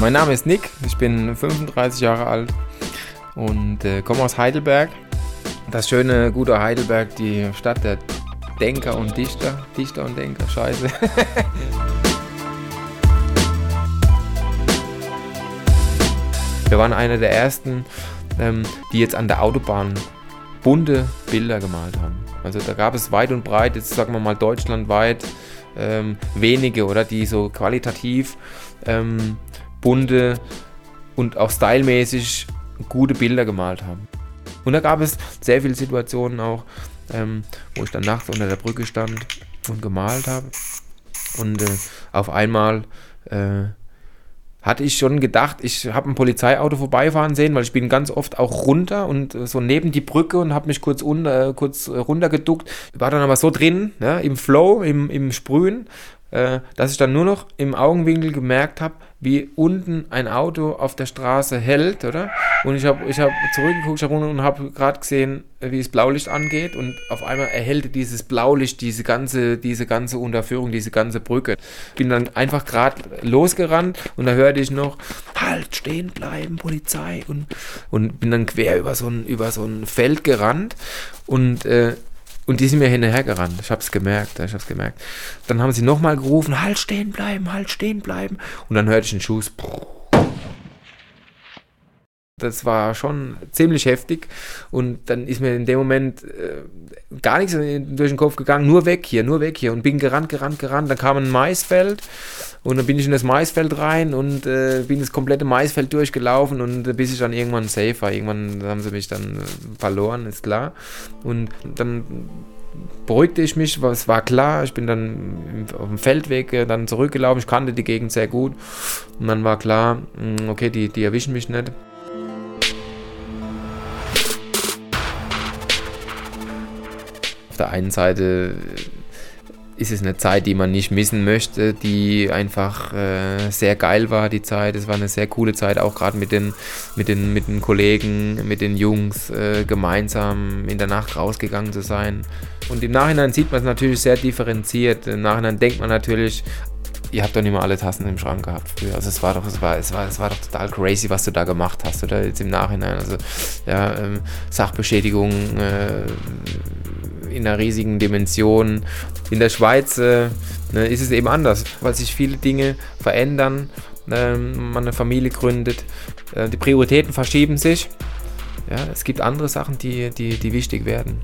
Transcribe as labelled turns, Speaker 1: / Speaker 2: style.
Speaker 1: Mein Name ist Nick, ich bin 35 Jahre alt und äh, komme aus Heidelberg. Das schöne, gute Heidelberg, die Stadt der Denker und Dichter. Dichter und Denker, scheiße. Wir waren einer der ersten, ähm, die jetzt an der Autobahn bunte Bilder gemalt haben. Also da gab es weit und breit, jetzt sagen wir mal deutschlandweit, ähm, wenige, oder die so qualitativ ähm, bunte und auch stylmäßig gute Bilder gemalt haben. Und da gab es sehr viele Situationen auch, ähm, wo ich dann nachts unter der Brücke stand und gemalt habe. Und äh, auf einmal äh, hatte ich schon gedacht, ich habe ein Polizeiauto vorbeifahren sehen, weil ich bin ganz oft auch runter und äh, so neben die Brücke und habe mich kurz, unter, kurz runtergeduckt. War dann aber so drin, ja, im Flow, im, im Sprühen, äh, dass ich dann nur noch im Augenwinkel gemerkt habe, wie unten ein Auto auf der Straße hält, oder? Und ich habe ich hab zurückgeguckt ich hab und habe gerade gesehen, wie das Blaulicht angeht und auf einmal erhellte dieses Blaulicht diese ganze, diese ganze Unterführung, diese ganze Brücke. Bin dann einfach gerade losgerannt und da hörte ich noch, halt, stehen bleiben, Polizei und, und bin dann quer über so ein, über so ein Feld gerannt und äh, und die sind mir hinterhergerannt. Ich habe es gemerkt. Ich habe gemerkt. Dann haben sie nochmal gerufen: Halt stehen bleiben, halt stehen bleiben. Und dann hörte ich einen Schuss. Das war schon ziemlich heftig. Und dann ist mir in dem Moment äh, gar nichts durch den Kopf gegangen. Nur weg hier, nur weg hier. Und bin gerannt, gerannt, gerannt. Dann kam ein Maisfeld. Und dann bin ich in das Maisfeld rein und äh, bin das komplette Maisfeld durchgelaufen und äh, bis ich dann irgendwann safe war. Irgendwann haben sie mich dann äh, verloren, ist klar. Und dann beruhigte ich mich, es war klar, ich bin dann auf dem Feldweg äh, dann zurückgelaufen, ich kannte die Gegend sehr gut und dann war klar, hm, okay, die, die erwischen mich nicht. Auf der einen Seite ist es eine Zeit, die man nicht missen möchte, die einfach äh, sehr geil war, die Zeit. Es war eine sehr coole Zeit, auch gerade mit den, mit, den, mit den Kollegen, mit den Jungs äh, gemeinsam in der Nacht rausgegangen zu sein. Und im Nachhinein sieht man es natürlich sehr differenziert. Im Nachhinein denkt man natürlich, ihr habt doch nicht mal alle Tassen im Schrank gehabt früher. Also es war doch, es war, es war, es war doch total crazy, was du da gemacht hast, oder jetzt im Nachhinein. Also ja, ähm, Sachbeschädigung, äh, in einer riesigen Dimension. In der Schweiz äh, ne, ist es eben anders, weil sich viele Dinge verändern, äh, man eine Familie gründet, äh, die Prioritäten verschieben sich. Ja, es gibt andere Sachen, die, die, die wichtig werden.